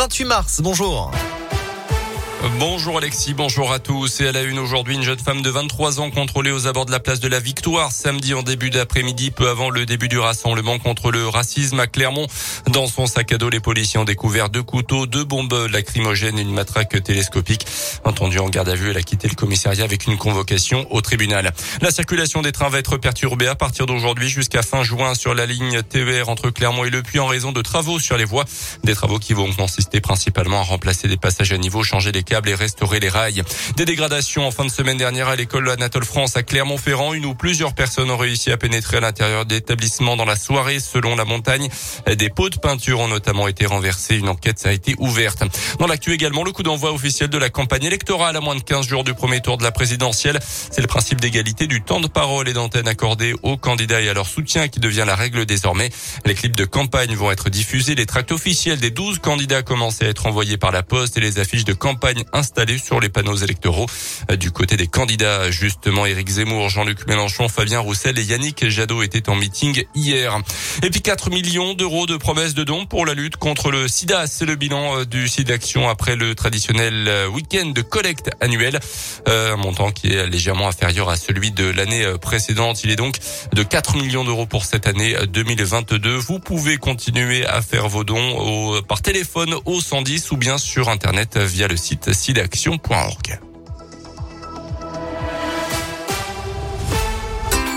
28 mars. Bonjour. Bonjour Alexis, bonjour à tous. Et à la une aujourd'hui, une jeune femme de 23 ans contrôlée aux abords de la place de la Victoire samedi en début d'après-midi, peu avant le début du rassemblement contre le racisme à Clermont. Dans son sac à dos, les policiers ont découvert deux couteaux, deux bombes lacrymogènes et une matraque télescopique. Entendu en garde à vue, elle a quitté le commissariat avec une convocation au tribunal. La circulation des trains va être perturbée à partir d'aujourd'hui jusqu'à fin juin sur la ligne TER entre Clermont et Le Puy en raison de travaux sur les voies. Des travaux qui vont consister principalement à remplacer des passages à niveau, changer les câbles et restaurer les rails. Des dégradations en fin de semaine dernière à l'école Anatole France à Clermont-Ferrand. Une ou plusieurs personnes ont réussi à pénétrer à l'intérieur d'établissements dans la soirée selon la montagne. Des pots de peinture ont notamment été renversés. Une enquête a été ouverte. Dans l'actu également, le coup d'envoi officiel de la campagne électorale à moins de 15 jours du premier tour de la présidentielle. C'est le principe d'égalité du temps de parole et d'antenne accordé aux candidats et à leur soutien qui devient la règle désormais. Les clips de campagne vont être diffusés. Les tracts officiels des 12 candidats commencent à être envoyés par la poste et les affiches de campagne installés sur les panneaux électoraux. Euh, du côté des candidats, justement, Éric Zemmour, Jean-Luc Mélenchon, Fabien Roussel et Yannick Jadot étaient en meeting hier. Et puis 4 millions d'euros de promesses de dons pour la lutte contre le sida. C'est le bilan euh, du site d'action après le traditionnel euh, week-end de collecte annuel. un montant qui est légèrement inférieur à celui de l'année précédente. Il est donc de 4 millions d'euros pour cette année 2022. Vous pouvez continuer à faire vos dons par téléphone au 110 ou bien sur Internet via le site Action.org.